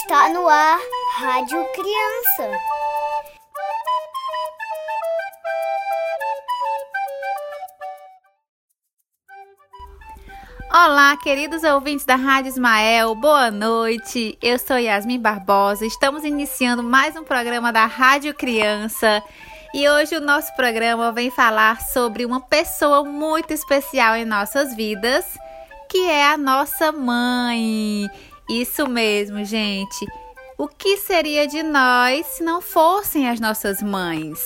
Está no ar Rádio Criança. Olá, queridos ouvintes da Rádio Ismael, boa noite. Eu sou Yasmin Barbosa. Estamos iniciando mais um programa da Rádio Criança. E hoje o nosso programa vem falar sobre uma pessoa muito especial em nossas vidas, que é a nossa mãe. Isso mesmo, gente. O que seria de nós se não fossem as nossas mães?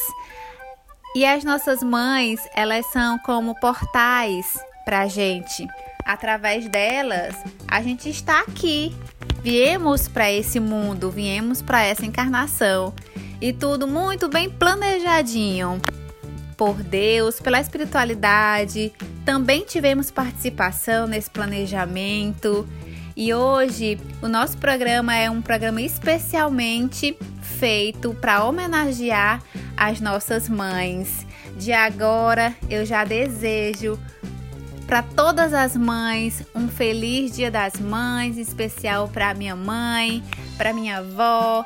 E as nossas mães, elas são como portais para a gente. Através delas, a gente está aqui. Viemos para esse mundo, viemos para essa encarnação. E tudo muito bem planejadinho por Deus, pela espiritualidade. Também tivemos participação nesse planejamento. E hoje o nosso programa é um programa especialmente feito para homenagear as nossas mães. De agora eu já desejo para todas as mães um feliz Dia das Mães, especial para minha mãe, para minha avó,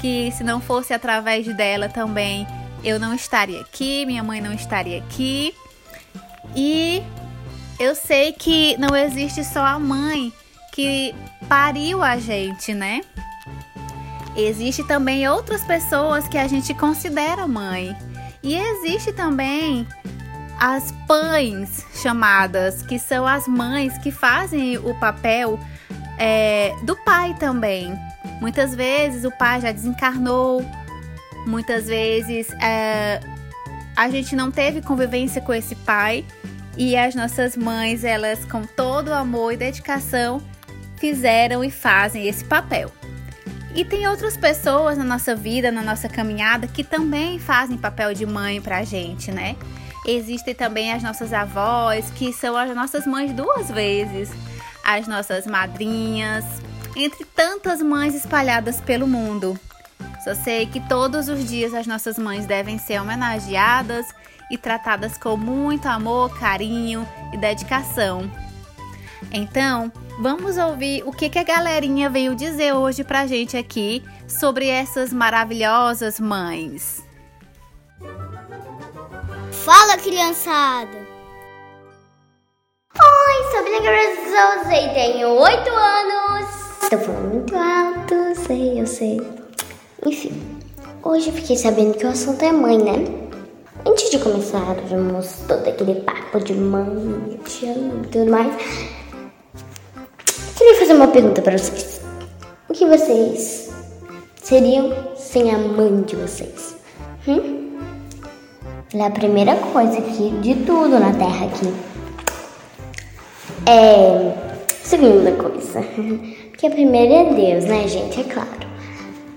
que se não fosse através dela também eu não estaria aqui, minha mãe não estaria aqui. E eu sei que não existe só a mãe que pariu a gente, né? Existe também outras pessoas que a gente considera mãe. E existe também as pães chamadas, que são as mães que fazem o papel é, do pai também. Muitas vezes o pai já desencarnou, muitas vezes é, a gente não teve convivência com esse pai e as nossas mães, elas com todo o amor e dedicação, fizeram e fazem esse papel. E tem outras pessoas na nossa vida, na nossa caminhada, que também fazem papel de mãe pra gente, né? Existem também as nossas avós, que são as nossas mães duas vezes, as nossas madrinhas, entre tantas mães espalhadas pelo mundo. Só sei que todos os dias as nossas mães devem ser homenageadas e tratadas com muito amor, carinho e dedicação. Então, vamos ouvir o que, que a galerinha veio dizer hoje pra gente aqui sobre essas maravilhosas mães. Fala, criançada! Oi, sou Bruna Souza e tenho 8 anos. Estou falando muito alto, sei, eu sei. Enfim, hoje fiquei sabendo que o assunto é mãe, né? Antes de começarmos todo aquele papo de mãe, te amo e tudo mais, fazer uma pergunta para vocês. O que vocês seriam sem a mãe de vocês? Hum? Ela é a primeira coisa aqui de tudo na Terra aqui. É. Segunda coisa. Porque a primeira é Deus, né, gente? É claro.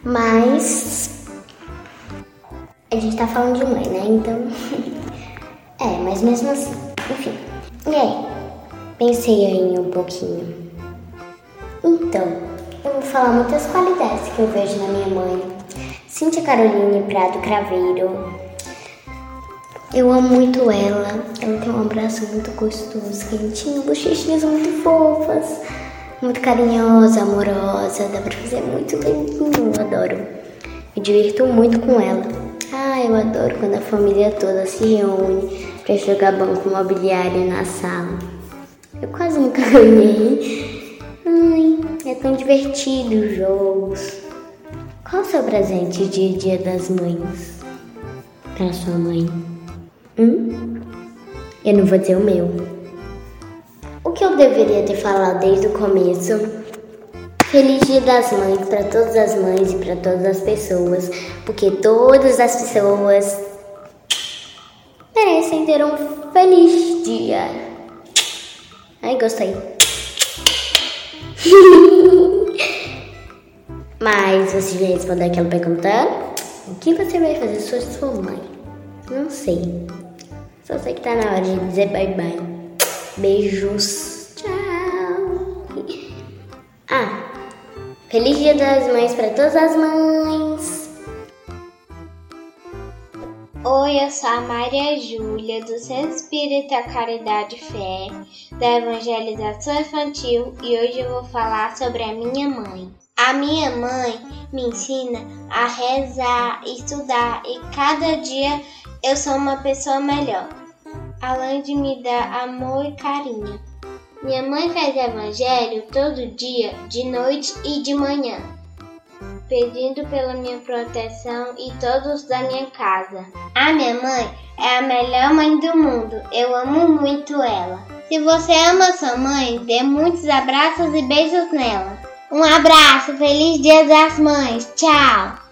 Mas. A gente tá falando de mãe, né? Então. é, mas mesmo assim. Enfim. E aí? Pensei aí um pouquinho. Então, eu vou falar muitas qualidades que eu vejo na minha mãe. Cíntia Caroline Prado Craveiro. Eu amo muito ela. Ela tem um abraço muito gostoso, quentinho, bochechinhas muito fofas, muito carinhosa, amorosa. Dá pra fazer muito bem-vindo. Eu adoro. Me divirto muito com ela. Ah, eu adoro quando a família toda se reúne pra jogar banco mobiliário na sala. Eu quase nunca ganhei. Ai, é tão divertido os jogos. Qual o seu presente de Dia das Mães? Pra sua mãe? Hum? Eu não vou dizer o meu. O que eu deveria ter falado desde o começo? Feliz Dia das Mães para todas as mães e para todas as pessoas, porque todas as pessoas merecem ter um feliz dia. Ai, gostei. Mas você já respondeu aquela pergunta? O que você vai fazer com sua mãe? Não sei. Só sei que tá na hora de dizer bye bye. Beijos. Tchau. Ah, feliz Dia das Mães para todas as mães. Oi, eu sou a Maria Júlia, do Centro Espírita Caridade Fé, da Evangelização Infantil, e hoje eu vou falar sobre a minha mãe. A minha mãe me ensina a rezar, estudar e cada dia eu sou uma pessoa melhor, além de me dar amor e carinho. Minha mãe faz evangelho todo dia, de noite e de manhã, pedindo pela minha proteção e todos da minha casa. A minha mãe é a melhor mãe do mundo, eu amo muito ela. Se você ama sua mãe, dê muitos abraços e beijos nela. Um abraço, feliz Dia das Mães, tchau!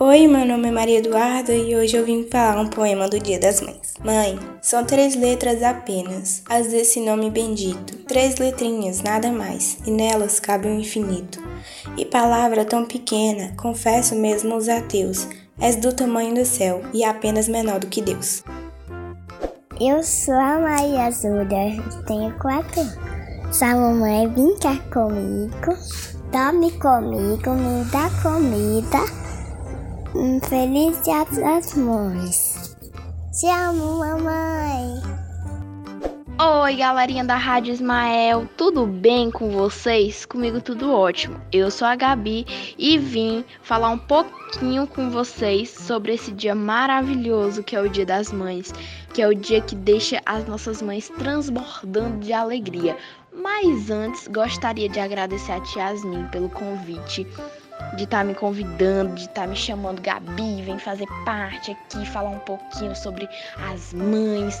Oi, meu nome é Maria Eduarda e hoje eu vim falar um poema do Dia das Mães. Mãe, são três letras apenas, as desse nome bendito. Três letrinhas, nada mais, e nelas cabe o um infinito. E palavra tão pequena, confesso mesmo os ateus, és do tamanho do céu e apenas menor do que Deus. Eu sou a Maria Azulha, tenho quatro anos. Sua mamãe brincar comigo, dorme comigo, me dá comida. Um feliz Dia das Mães. Te amo, mamãe. Oi, galerinha da Rádio Ismael, tudo bem com vocês? Comigo tudo ótimo. Eu sou a Gabi e vim falar um pouquinho com vocês sobre esse dia maravilhoso que é o Dia das Mães, que é o dia que deixa as nossas mães transbordando de alegria. Mas antes, gostaria de agradecer a Tia Yasmin pelo convite de estar tá me convidando, de estar tá me chamando, Gabi, vem fazer parte aqui, falar um pouquinho sobre as mães.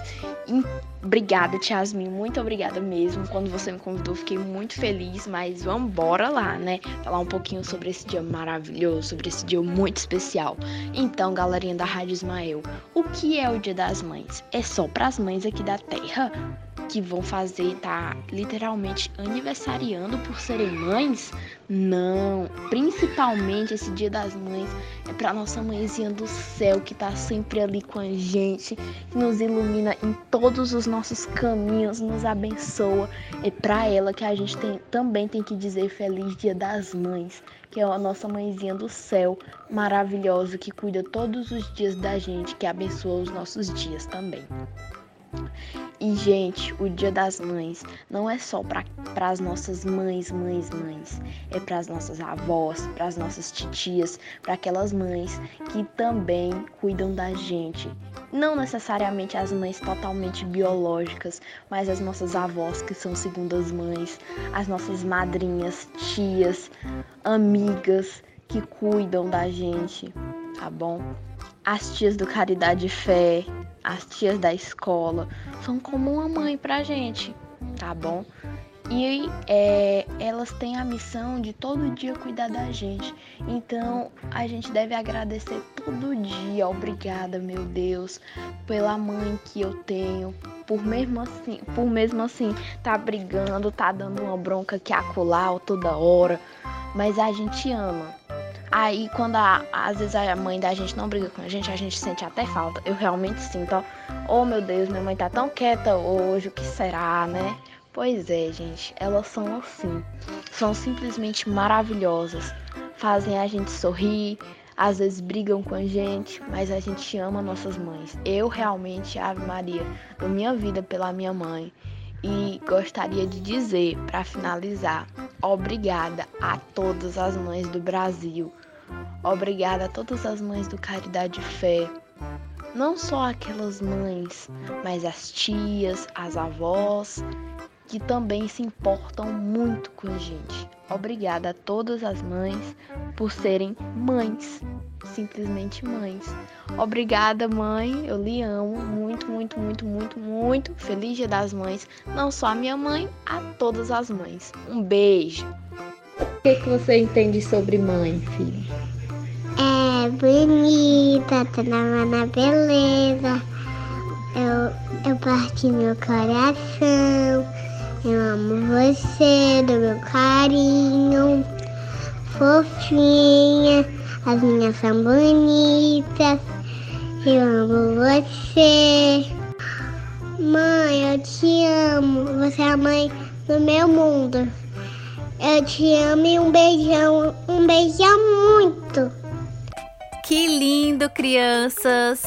Obrigada, Tiasmin, muito obrigada mesmo. Quando você me convidou, fiquei muito feliz, mas vamos embora lá, né? Falar um pouquinho sobre esse dia maravilhoso, sobre esse dia muito especial. Então, galerinha da Rádio Ismael, o que é o Dia das Mães? É só para as mães aqui da Terra? Que vão fazer tá literalmente aniversariando por serem mães? Não, principalmente esse Dia das Mães é para nossa mãezinha do céu que tá sempre ali com a gente, que nos ilumina em todos os nossos caminhos, nos abençoa. É para ela que a gente tem, também tem que dizer feliz Dia das Mães, que é a nossa mãezinha do céu, maravilhosa que cuida todos os dias da gente, que abençoa os nossos dias também. E, gente, o Dia das Mães não é só para as nossas mães, mães, mães. É para as nossas avós, para as nossas titias, para aquelas mães que também cuidam da gente. Não necessariamente as mães totalmente biológicas, mas as nossas avós que são segundas mães, as nossas madrinhas, tias, amigas que cuidam da gente, tá bom? As tias do Caridade e Fé, as tias da escola, são como uma mãe pra gente, tá bom? E é, elas têm a missão de todo dia cuidar da gente. Então a gente deve agradecer todo dia. Obrigada, meu Deus, pela mãe que eu tenho. Por mesmo assim, por mesmo assim, tá brigando, tá dando uma bronca que acolá toda hora. Mas a gente ama. Aí, quando a, às vezes a mãe da gente não briga com a gente, a gente sente até falta. Eu realmente sinto, ó. Oh, meu Deus, minha mãe tá tão quieta hoje, o que será, né? Pois é, gente, elas são assim. São simplesmente maravilhosas. Fazem a gente sorrir, às vezes brigam com a gente, mas a gente ama nossas mães. Eu realmente, Ave Maria, dou minha vida pela minha mãe. E gostaria de dizer, para finalizar, obrigada a todas as mães do Brasil. Obrigada a todas as mães do Caridade e Fé. Não só aquelas mães, mas as tias, as avós, que também se importam muito com a gente. Obrigada a todas as mães por serem mães simplesmente mães. Obrigada, mãe. Eu lhe amo muito, muito, muito, muito, muito. Feliz Dia das Mães. Não só a minha mãe, a todas as mães. Um beijo. O que, que você entende sobre mãe, filho? É bonita, tá na beleza. Eu, eu parti meu coração. Eu amo você, do meu carinho. Fofinha as minhas são bonitas. Eu amo você. Mãe, eu te amo. Você é a mãe do meu mundo. Eu te amo e um beijão. Um beijão muito. Que lindo, crianças!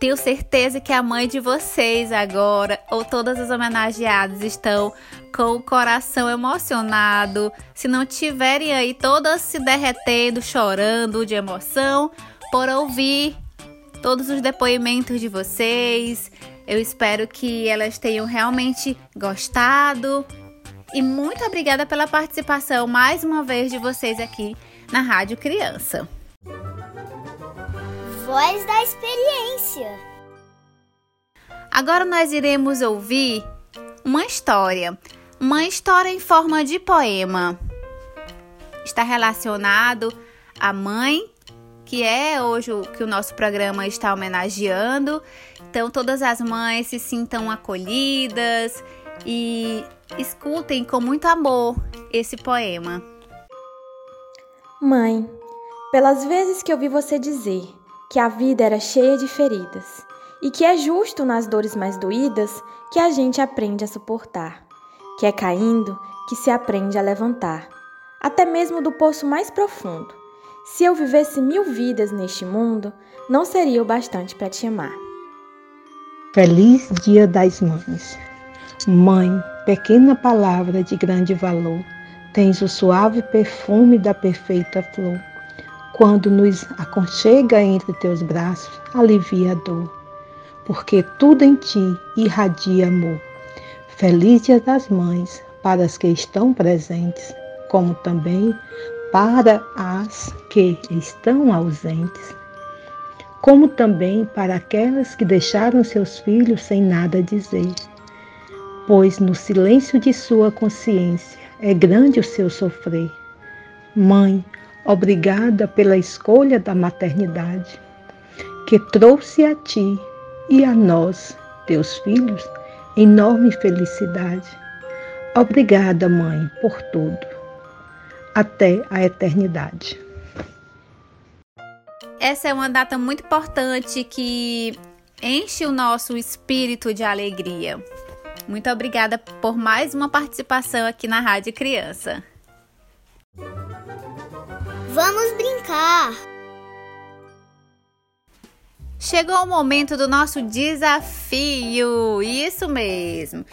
Tenho certeza que a mãe de vocês agora, ou todas as homenageadas, estão com o coração emocionado. Se não tiverem aí todas se derretendo, chorando de emoção, por ouvir todos os depoimentos de vocês. Eu espero que elas tenham realmente gostado. E muito obrigada pela participação mais uma vez de vocês aqui na Rádio Criança. Voz da experiência. Agora nós iremos ouvir uma história, uma história em forma de poema. Está relacionado à mãe, que é hoje o que o nosso programa está homenageando. Então todas as mães se sintam acolhidas e escutem com muito amor esse poema. Mãe, pelas vezes que eu vi você dizer que a vida era cheia de feridas e que é justo nas dores mais doídas que a gente aprende a suportar, que é caindo que se aprende a levantar, até mesmo do poço mais profundo. Se eu vivesse mil vidas neste mundo, não seria o bastante para te amar. Feliz Dia das Mães. Mãe, pequena palavra de grande valor, tens o suave perfume da perfeita flor quando nos aconchega entre teus braços, alivia a dor, porque tudo em ti irradia amor. Feliz Dia das Mães para as que estão presentes, como também para as que estão ausentes, como também para aquelas que deixaram seus filhos sem nada dizer, pois no silêncio de sua consciência é grande o seu sofrer. Mãe, Obrigada pela escolha da maternidade, que trouxe a ti e a nós, teus filhos, enorme felicidade. Obrigada, Mãe, por tudo. Até a eternidade. Essa é uma data muito importante que enche o nosso espírito de alegria. Muito obrigada por mais uma participação aqui na Rádio Criança. Vamos brincar! Chegou o momento do nosso desafio! Isso mesmo!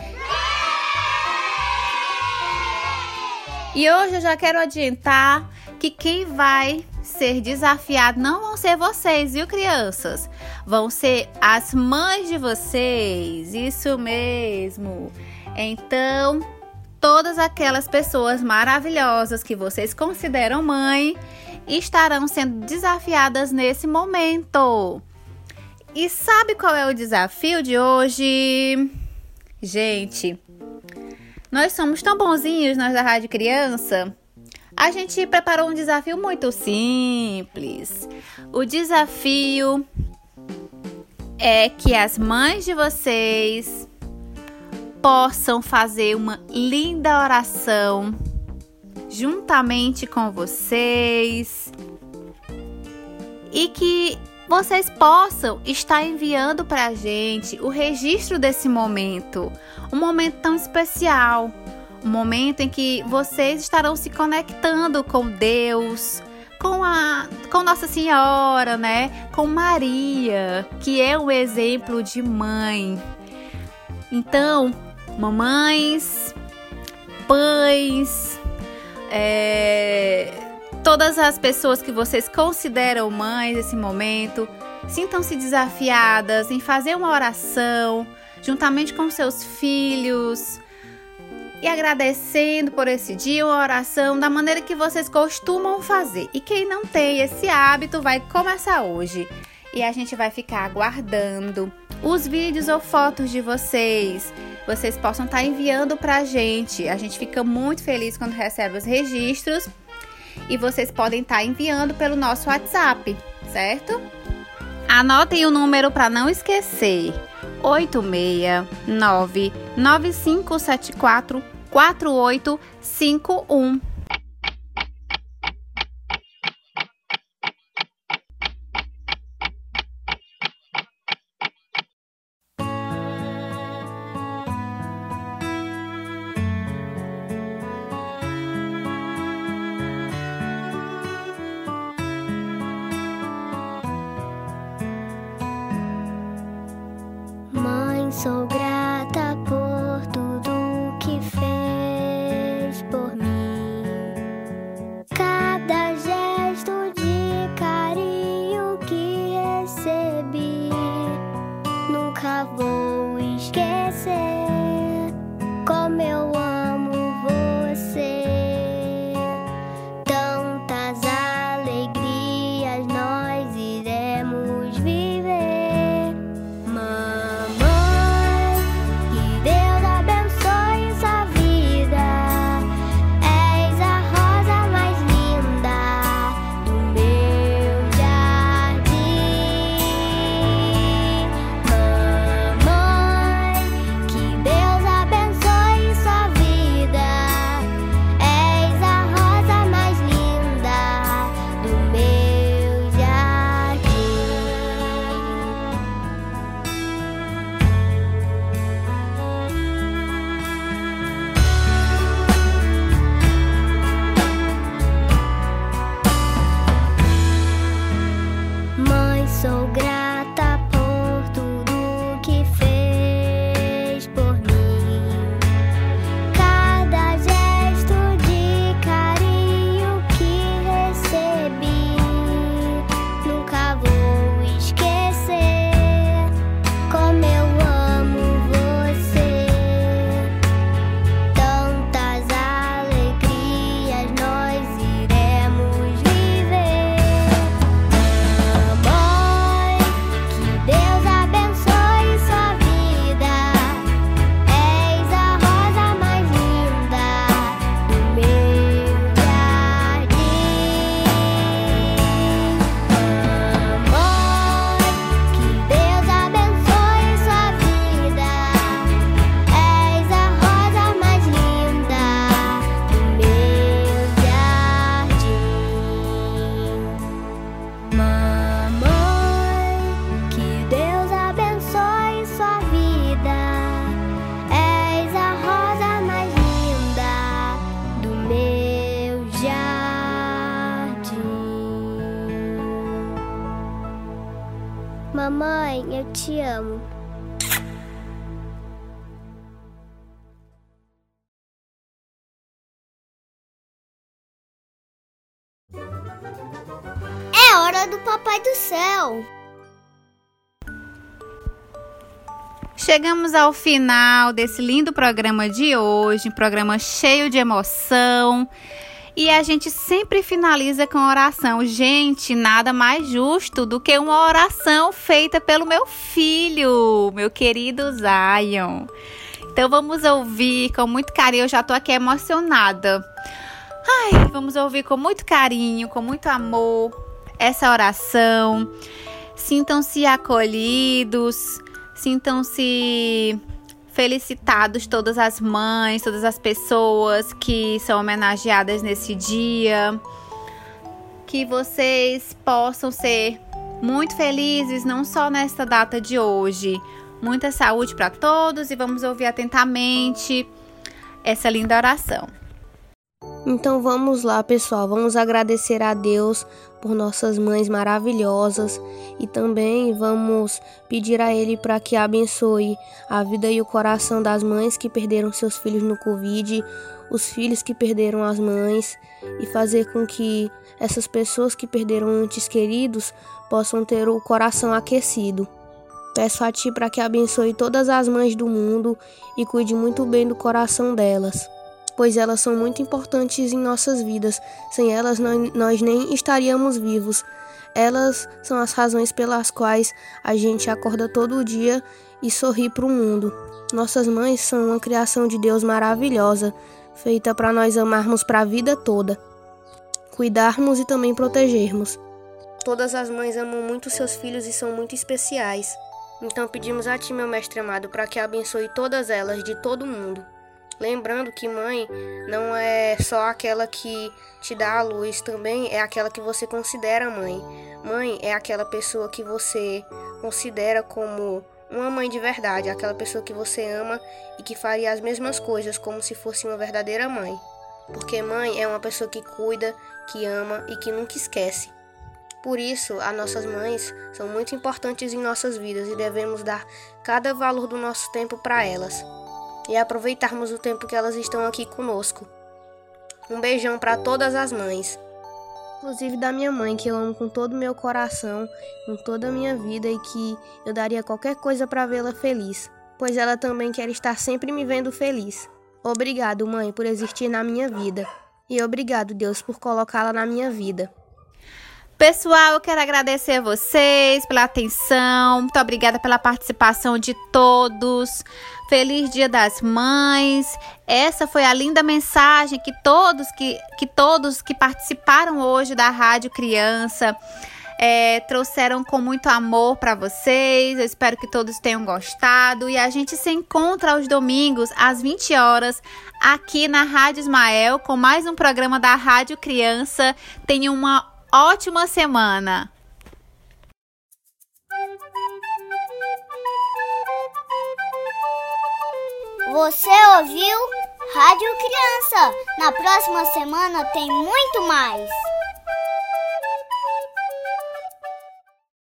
E hoje eu já quero adiantar que quem vai ser desafiado não vão ser vocês, viu, crianças? Vão ser as mães de vocês. Isso mesmo. Então, todas aquelas pessoas maravilhosas que vocês consideram mãe estarão sendo desafiadas nesse momento. E sabe qual é o desafio de hoje? Gente, nós somos tão bonzinhos, nós da Rádio Criança. A gente preparou um desafio muito simples. O desafio é que as mães de vocês possam fazer uma linda oração juntamente com vocês e que vocês possam estar enviando para a gente o registro desse momento, um momento tão especial, um momento em que vocês estarão se conectando com Deus, com a com Nossa Senhora, né? Com Maria, que é um exemplo de mãe. Então, mamães, pães, é, todas as pessoas que vocês consideram mães nesse momento, sintam-se desafiadas em fazer uma oração juntamente com seus filhos e agradecendo por esse dia, uma oração da maneira que vocês costumam fazer. E quem não tem esse hábito vai começar hoje. E a gente vai ficar aguardando os vídeos ou fotos de vocês vocês possam estar tá enviando para a gente. A gente fica muito feliz quando recebe os registros e vocês podem estar tá enviando pelo nosso WhatsApp, certo? Anotem o número para não esquecer: 869 9574 4851. Nunca Mamãe, eu te amo. É hora do Papai do Céu. Chegamos ao final desse lindo programa de hoje, um programa cheio de emoção. E a gente sempre finaliza com oração. Gente, nada mais justo do que uma oração feita pelo meu filho, meu querido Zion. Então vamos ouvir com muito carinho. Eu já tô aqui emocionada. Ai, vamos ouvir com muito carinho, com muito amor essa oração. Sintam-se acolhidos, sintam-se felicitados todas as mães, todas as pessoas que são homenageadas nesse dia. Que vocês possam ser muito felizes, não só nesta data de hoje. Muita saúde para todos e vamos ouvir atentamente essa linda oração. Então vamos lá, pessoal. Vamos agradecer a Deus por nossas mães maravilhosas e também vamos pedir a Ele para que abençoe a vida e o coração das mães que perderam seus filhos no Covid, os filhos que perderam as mães e fazer com que essas pessoas que perderam entes queridos possam ter o coração aquecido. Peço a Ti para que abençoe todas as mães do mundo e cuide muito bem do coração delas pois elas são muito importantes em nossas vidas. Sem elas, nós nem estaríamos vivos. Elas são as razões pelas quais a gente acorda todo dia e sorri para o mundo. Nossas mães são uma criação de Deus maravilhosa, feita para nós amarmos para a vida toda, cuidarmos e também protegermos. Todas as mães amam muito seus filhos e são muito especiais. Então pedimos a Ti, meu Mestre amado, para que abençoe todas elas de todo mundo. Lembrando que mãe não é só aquela que te dá a luz, também é aquela que você considera mãe. Mãe é aquela pessoa que você considera como uma mãe de verdade, aquela pessoa que você ama e que faria as mesmas coisas como se fosse uma verdadeira mãe. Porque mãe é uma pessoa que cuida, que ama e que nunca esquece. Por isso, as nossas mães são muito importantes em nossas vidas e devemos dar cada valor do nosso tempo para elas e aproveitarmos o tempo que elas estão aqui conosco. Um beijão para todas as mães, inclusive da minha mãe, que eu amo com todo o meu coração, com toda a minha vida e que eu daria qualquer coisa para vê-la feliz, pois ela também quer estar sempre me vendo feliz. Obrigado, mãe, por existir na minha vida. E obrigado, Deus, por colocá-la na minha vida. Pessoal, eu quero agradecer a vocês pela atenção. Muito obrigada pela participação de todos. Feliz Dia das Mães. Essa foi a linda mensagem que todos que, que todos que participaram hoje da Rádio Criança é, trouxeram com muito amor para vocês. Eu espero que todos tenham gostado e a gente se encontra aos domingos às 20 horas aqui na Rádio Ismael com mais um programa da Rádio Criança. Tenham uma ótima semana! Você ouviu Rádio Criança? Na próxima semana tem muito mais!